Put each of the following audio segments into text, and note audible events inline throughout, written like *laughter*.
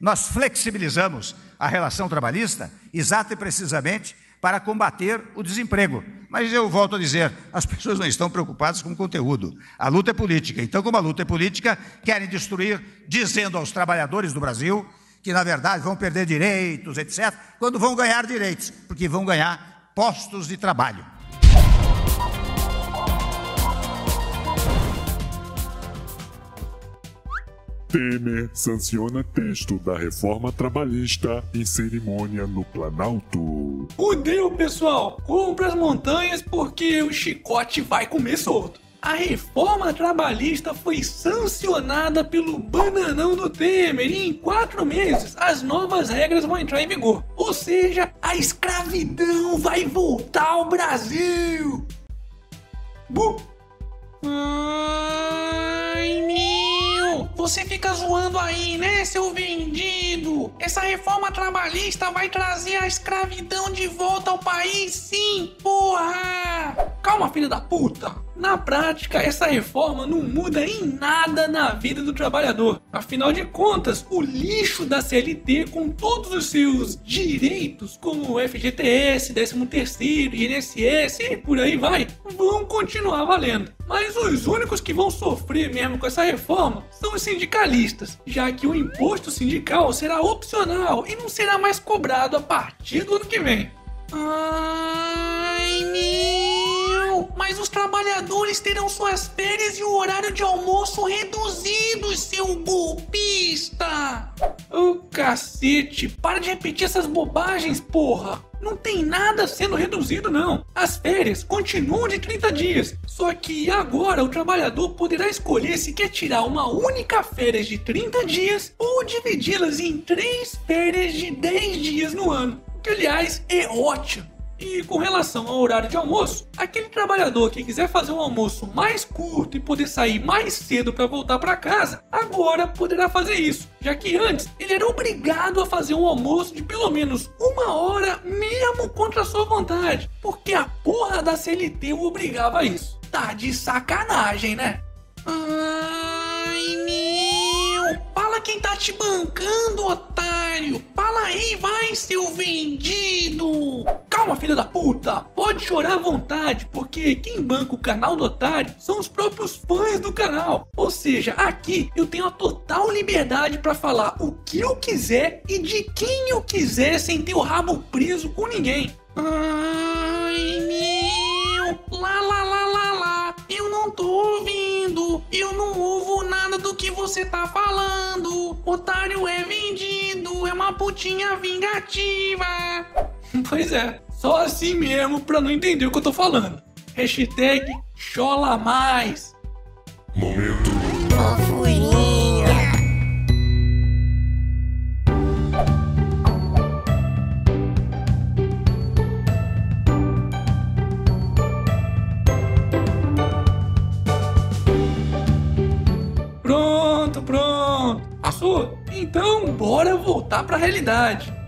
nós flexibilizamos a relação trabalhista exata e precisamente para combater o desemprego. Mas eu volto a dizer, as pessoas não estão preocupadas com o conteúdo. A luta é política. Então, como a luta é política, querem destruir, dizendo aos trabalhadores do Brasil que, na verdade, vão perder direitos, etc., quando vão ganhar direitos, porque vão ganhar postos de trabalho. Temer sanciona texto da reforma trabalhista em cerimônia no Planalto. Fudeu, pessoal! Compra as montanhas porque o chicote vai comer solto. A reforma trabalhista foi sancionada pelo bananão do Temer e em quatro meses as novas regras vão entrar em vigor. Ou seja, a escravidão vai voltar ao Brasil. Bu. Meu! Você fica zoando aí, né, seu vendido? Essa reforma trabalhista vai trazer a escravidão de volta ao país, sim, porra! Calma, filha da puta! Na prática, essa reforma não muda em nada na vida do trabalhador. Afinal de contas, o lixo da CLT, com todos os seus direitos, como FGTS, 13º, INSS e por aí vai, vão continuar valendo. Mas os únicos que vão sofrer mesmo com essa reforma são os sindicalistas, já que o imposto sindical será opcional e não será mais cobrado a partir do ano que vem. Ai, meu! Mas os trabalhadores terão suas férias e o horário de almoço reduzido, seu golpista! Ô oh, cacete, para de repetir essas bobagens, porra! Não tem nada sendo reduzido, não. As férias continuam de 30 dias. Só que agora o trabalhador poderá escolher se quer tirar uma única férias de 30 dias ou dividi-las em três férias de 10 dias no ano que aliás é ótimo. E com relação ao horário de almoço, aquele trabalhador que quiser fazer um almoço mais curto e poder sair mais cedo para voltar para casa, agora poderá fazer isso, já que antes ele era obrigado a fazer um almoço de pelo menos uma hora, mesmo contra sua vontade, porque a porra da CLT o obrigava a isso. Tá de sacanagem, né? Ai, meu! Fala quem tá te bancando, otário! Fala aí, vai, seu vendido! Calma, filha da puta! Pode chorar à vontade, porque quem banca o canal do otário são os próprios fãs do canal. Ou seja, aqui eu tenho a total liberdade para falar o que eu quiser e de quem eu quiser sem ter o rabo preso com ninguém. Ai, meu! Lá, lá, lá, lá, lá! Eu não tô ouvindo! Eu não ouvo nada do que você tá falando! Otário é vendido! É uma putinha vingativa! *laughs* Pois é, só assim mesmo pra não entender o que eu tô falando. Hashtag chola mais. Momento. Fofurinha. Pronto, pronto. Passou? Então bora voltar pra realidade.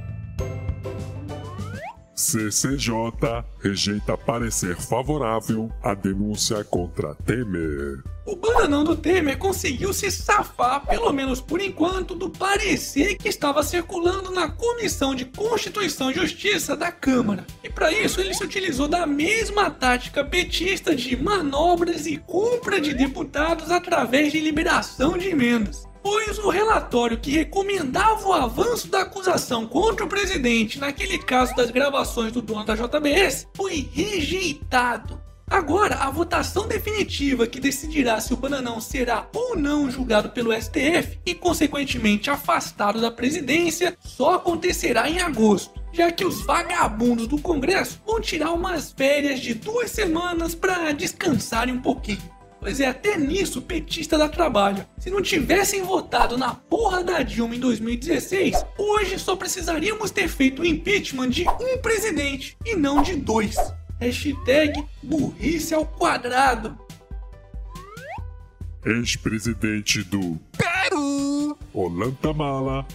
CCJ rejeita parecer favorável à denúncia contra Temer. O bananão do Temer conseguiu se safar, pelo menos por enquanto, do parecer que estava circulando na Comissão de Constituição e Justiça da Câmara. E para isso ele se utilizou da mesma tática petista de manobras e compra de deputados através de liberação de emendas pois o relatório que recomendava o avanço da acusação contra o presidente naquele caso das gravações do dono da JBS foi rejeitado. Agora, a votação definitiva que decidirá se o Bananão será ou não julgado pelo STF e, consequentemente, afastado da presidência só acontecerá em agosto, já que os vagabundos do Congresso vão tirar umas férias de duas semanas para descansarem um pouquinho. Pois é, até nisso o petista dá trabalho. Se não tivessem votado na porra da Dilma em 2016, hoje só precisaríamos ter feito o impeachment de um presidente e não de dois. Hashtag burrice ao quadrado. Ex-presidente do Ollanta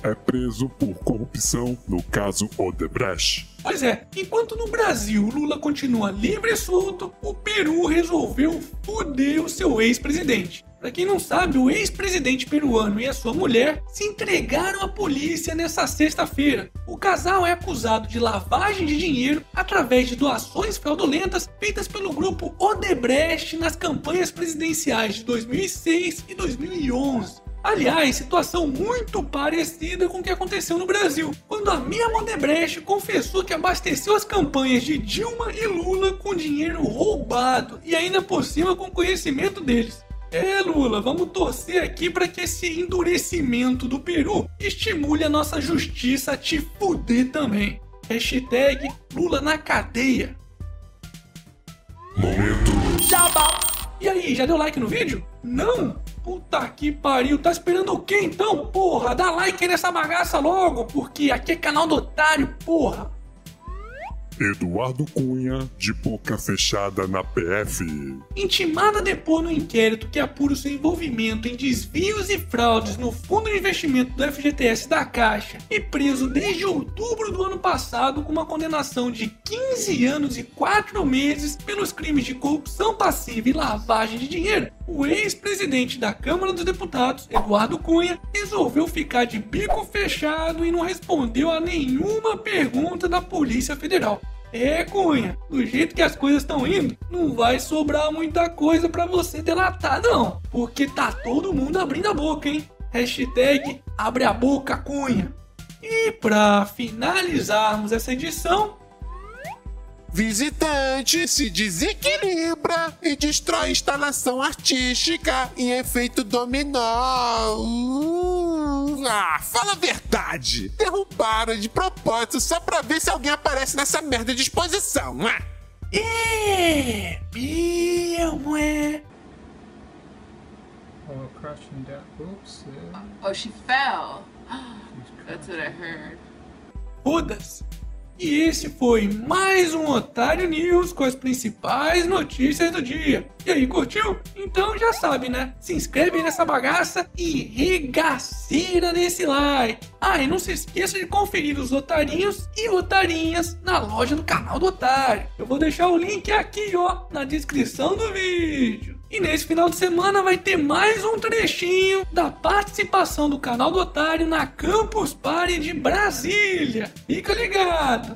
é preso por corrupção no caso Odebrecht. Pois é, enquanto no Brasil Lula continua livre e solto, o Peru resolveu foder o seu ex-presidente. Para quem não sabe, o ex-presidente peruano e a sua mulher se entregaram à polícia nessa sexta-feira. O casal é acusado de lavagem de dinheiro através de doações fraudulentas feitas pelo grupo Odebrecht nas campanhas presidenciais de 2006 e 2011. Aliás, situação muito parecida com o que aconteceu no Brasil, quando a Mia Odebrecht confessou que abasteceu as campanhas de Dilma e Lula com dinheiro roubado e ainda por cima com conhecimento deles. É, Lula, vamos torcer aqui para que esse endurecimento do Peru estimule a nossa justiça a te fuder também. Hashtag Lula na cadeia. Momento. Jabá. E aí, já deu like no vídeo? Não? Puta que pariu, tá esperando o quê então? Porra, dá like nessa bagaça logo, porque aqui é canal do otário, porra. Eduardo Cunha, de boca fechada na PF. Intimada a depor no inquérito que apura o seu envolvimento em desvios e fraudes no fundo de investimento do FGTS da Caixa e preso desde outubro do ano passado com uma condenação de 15 anos e 4 meses pelos crimes de corrupção passiva e lavagem de dinheiro, o ex-presidente da Câmara dos Deputados, Eduardo Cunha, resolveu ficar de bico fechado e não respondeu a nenhuma pergunta da Polícia Federal. É, Cunha, do jeito que as coisas estão indo, não vai sobrar muita coisa para você delatar, não. Porque tá todo mundo abrindo a boca, hein? Hashtag abre a boca, Cunha. E para finalizarmos essa edição, Visitante se desequilibra e destrói instalação artística em efeito dominó. Uh, ah, fala a verdade. Derrubaram de propósito só pra ver se alguém aparece nessa merda de exposição. Ah. é, meu é. Oh, crashing down. Oops. yeah. Oh, she fell. *gasps* That's what I heard. Foda-se. E esse foi mais um Otário News com as principais notícias do dia. E aí, curtiu? Então já sabe, né? Se inscreve nessa bagaça e regaceira nesse like. Ah, e não se esqueça de conferir os otarinhos e otarinhas na loja do canal do Otário. Eu vou deixar o link aqui, ó, na descrição do vídeo. E nesse final de semana vai ter mais um trechinho da participação do canal do Otário na Campus Party de Brasília. Fica ligado!